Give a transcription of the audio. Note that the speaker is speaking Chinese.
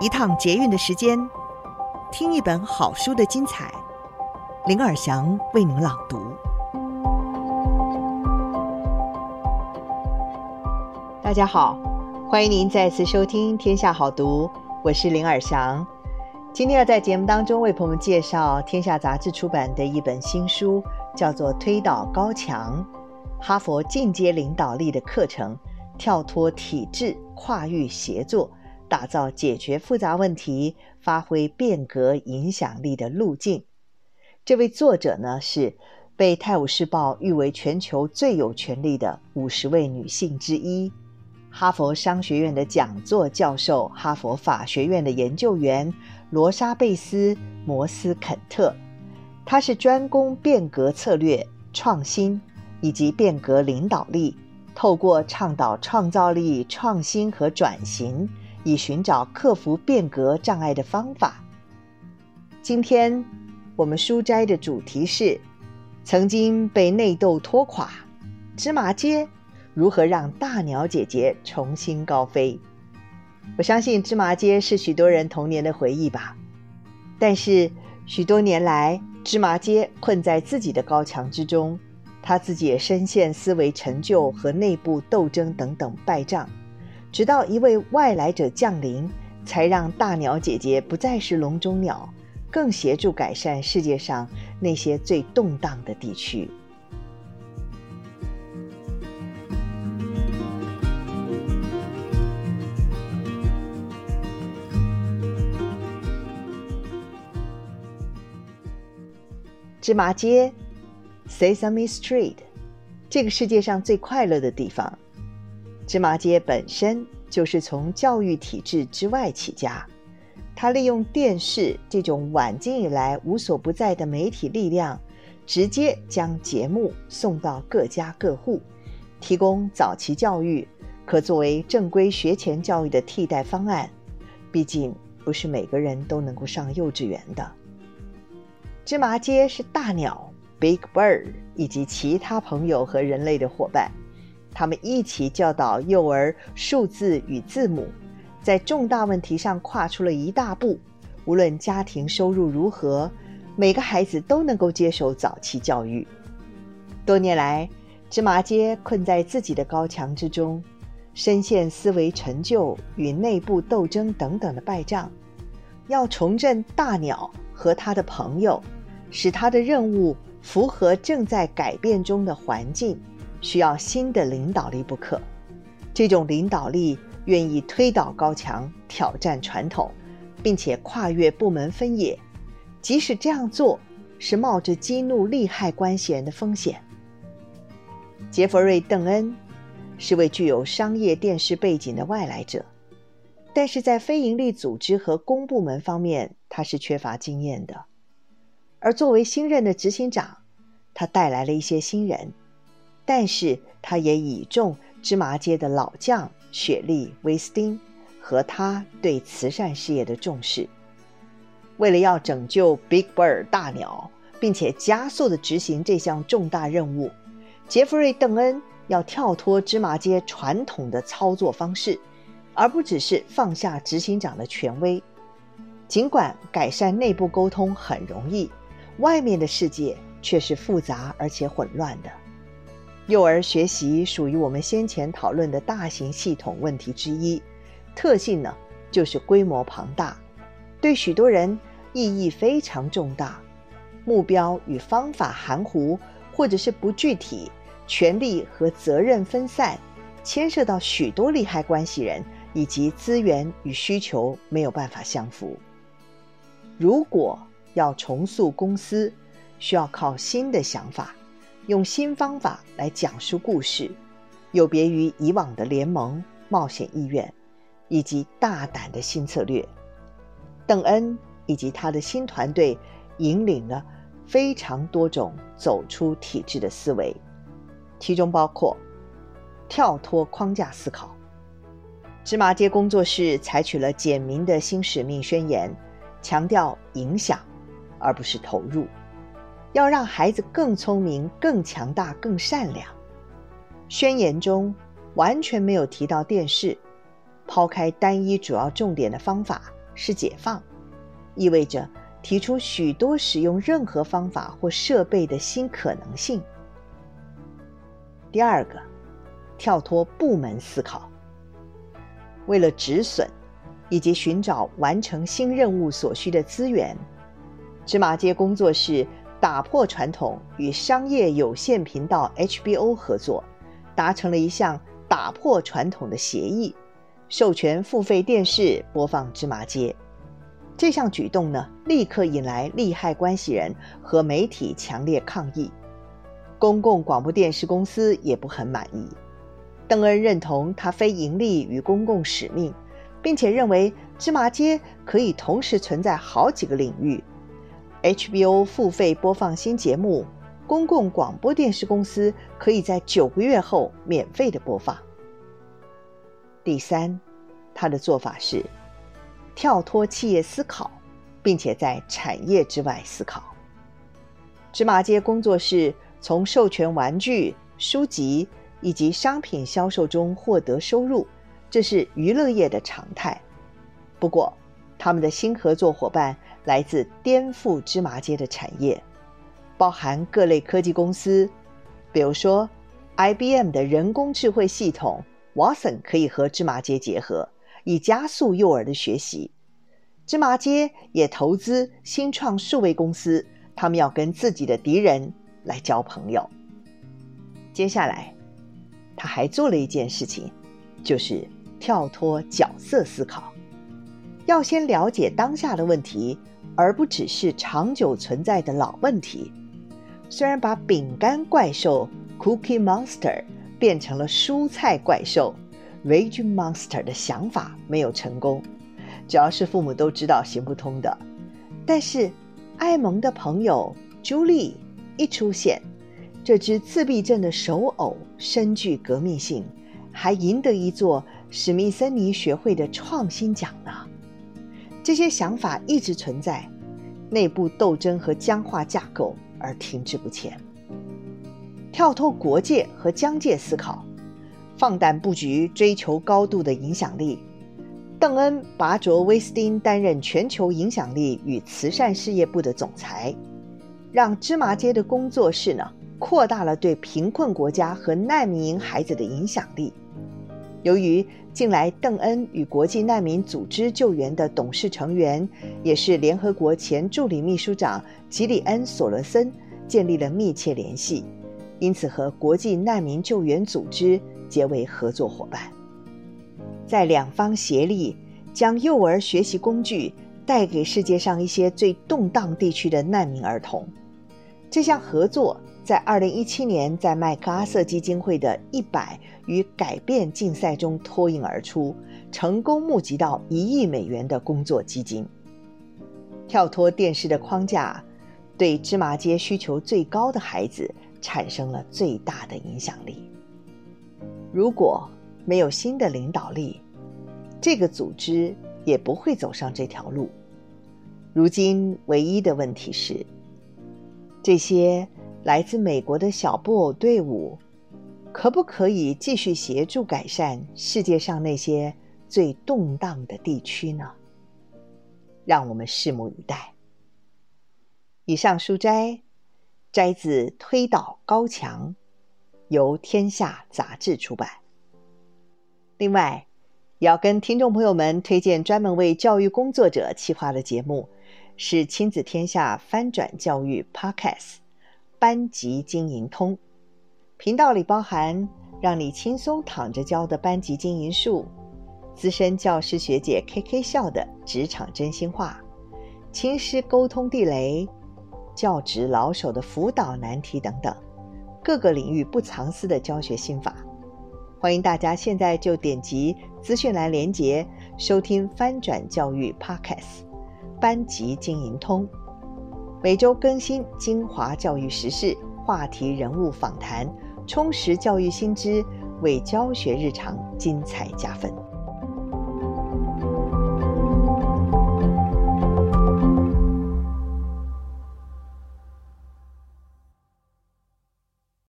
一趟捷运的时间，听一本好书的精彩。林尔祥为您朗读。大家好，欢迎您再次收听《天下好读》，我是林尔祥。今天要在节目当中为朋友们介绍天下杂志出版的一本新书，叫做《推倒高墙：哈佛进阶领导力的课程，跳脱体制，跨域协作》。打造解决复杂问题、发挥变革影响力的路径。这位作者呢，是被《泰晤士报》誉为全球最有权力的五十位女性之一，哈佛商学院的讲座教授、哈佛法学院的研究员罗莎贝斯·摩斯肯特。她是专攻变革策略、创新以及变革领导力，透过倡导创造力、创新和转型。以寻找克服变革障碍的方法。今天我们书斋的主题是：曾经被内斗拖垮，芝麻街如何让大鸟姐姐重新高飞？我相信芝麻街是许多人童年的回忆吧。但是许多年来，芝麻街困在自己的高墙之中，他自己也深陷思维陈旧和内部斗争等等败仗。直到一位外来者降临，才让大鸟姐姐不再是笼中鸟，更协助改善世界上那些最动荡的地区。芝麻街，Sesame Street，这个世界上最快乐的地方。芝麻街本身就是从教育体制之外起家，他利用电视这种晚近以来无所不在的媒体力量，直接将节目送到各家各户，提供早期教育，可作为正规学前教育的替代方案。毕竟不是每个人都能够上幼稚园的。芝麻街是大鸟 Big Bird 以及其他朋友和人类的伙伴。他们一起教导幼儿数字与字母，在重大问题上跨出了一大步。无论家庭收入如何，每个孩子都能够接受早期教育。多年来，芝麻街困在自己的高墙之中，深陷思维陈旧与内部斗争等等的败仗。要重振大鸟和他的朋友，使他的任务符合正在改变中的环境。需要新的领导力不可，这种领导力愿意推倒高墙、挑战传统，并且跨越部门分野，即使这样做是冒着激怒利害关系人的风险。杰弗瑞·邓恩是位具有商业电视背景的外来者，但是在非营利组织和公部门方面，他是缺乏经验的。而作为新任的执行长，他带来了一些新人。但是，他也倚重芝麻街的老将雪莉·威斯汀和他对慈善事业的重视。为了要拯救 Big Bird 大鸟，并且加速地执行这项重大任务，杰弗瑞·邓恩要跳脱芝麻街传统的操作方式，而不只是放下执行长的权威。尽管改善内部沟通很容易，外面的世界却是复杂而且混乱的。幼儿学习属于我们先前讨论的大型系统问题之一，特性呢就是规模庞大，对许多人意义非常重大，目标与方法含糊或者是不具体，权力和责任分散，牵涉到许多利害关系人以及资源与需求没有办法相符。如果要重塑公司，需要靠新的想法。用新方法来讲述故事，有别于以往的联盟、冒险意愿，以及大胆的新策略。邓恩以及他的新团队引领了非常多种走出体制的思维，其中包括跳脱框架思考。芝麻街工作室采取了简明的新使命宣言，强调影响，而不是投入。要让孩子更聪明、更强大、更善良。宣言中完全没有提到电视，抛开单一主要重点的方法是解放，意味着提出许多使用任何方法或设备的新可能性。第二个，跳脱部门思考，为了止损以及寻找完成新任务所需的资源，芝麻街工作室打破传统，与商业有线频道 HBO 合作，达成了一项打破传统的协议，授权付费电视播放芝麻街。这项举动呢，立刻引来利害关系人和媒体强烈抗议。公共广播电视公司也不很满意。邓恩认同他非盈利与公共使命，并且认为芝麻街可以同时存在好几个领域。HBO 付费播放新节目，公共广播电视公司可以在九个月后免费的播放。第三，他的做法是跳脱企业思考，并且在产业之外思考。芝麻街工作室从授权玩具、书籍以及商品销售中获得收入，这是娱乐业的常态。不过，他们的新合作伙伴。来自颠覆芝麻街的产业，包含各类科技公司，比如说，IBM 的人工智慧系统 Watson 可以和芝麻街结合，以加速幼儿的学习。芝麻街也投资新创数位公司，他们要跟自己的敌人来交朋友。接下来，他还做了一件事情，就是跳脱角色思考，要先了解当下的问题。而不只是长久存在的老问题。虽然把饼干怪兽 Cookie Monster 变成了蔬菜怪兽 Veggie Monster 的想法没有成功，只要是父母都知道行不通的。但是艾蒙的朋友朱莉一出现，这只自闭症的手偶深具革命性，还赢得一座史密森尼学会的创新奖呢。这些想法一直存在，内部斗争和僵化架构而停滞不前。跳脱国界和疆界思考，放胆布局，追求高度的影响力。邓恩拔卓威斯汀担任全球影响力与慈善事业部的总裁，让芝麻街的工作室呢扩大了对贫困国家和难民营孩子的影响力。由于近来邓恩与国际难民组织救援的董事成员，也是联合国前助理秘书长吉里恩·索罗森，建立了密切联系，因此和国际难民救援组织结为合作伙伴，在两方协力将幼儿学习工具带给世界上一些最动荡地区的难民儿童。这项合作。在二零一七年，在麦克阿瑟基金会的“一百与改变”竞赛中脱颖而出，成功募集到一亿美元的工作基金。跳脱电视的框架，对芝麻街需求最高的孩子产生了最大的影响力。如果没有新的领导力，这个组织也不会走上这条路。如今，唯一的问题是，这些。来自美国的小布偶队伍，可不可以继续协助改善世界上那些最动荡的地区呢？让我们拭目以待。以上书摘摘自《推倒高墙》，由天下杂志出版。另外，也要跟听众朋友们推荐专门为教育工作者企划的节目，是亲子天下翻转教育 Podcast。班级经营通频道里包含让你轻松躺着教的班级经营术，资深教师学姐 KK 笑的职场真心话，亲师沟通地雷，教职老手的辅导难题等等，各个领域不藏私的教学心法。欢迎大家现在就点击资讯栏连接收听翻转教育 Podcast 班级经营通。每周更新精华教育时事话题、人物访谈，充实教育新知，为教学日常精彩加分。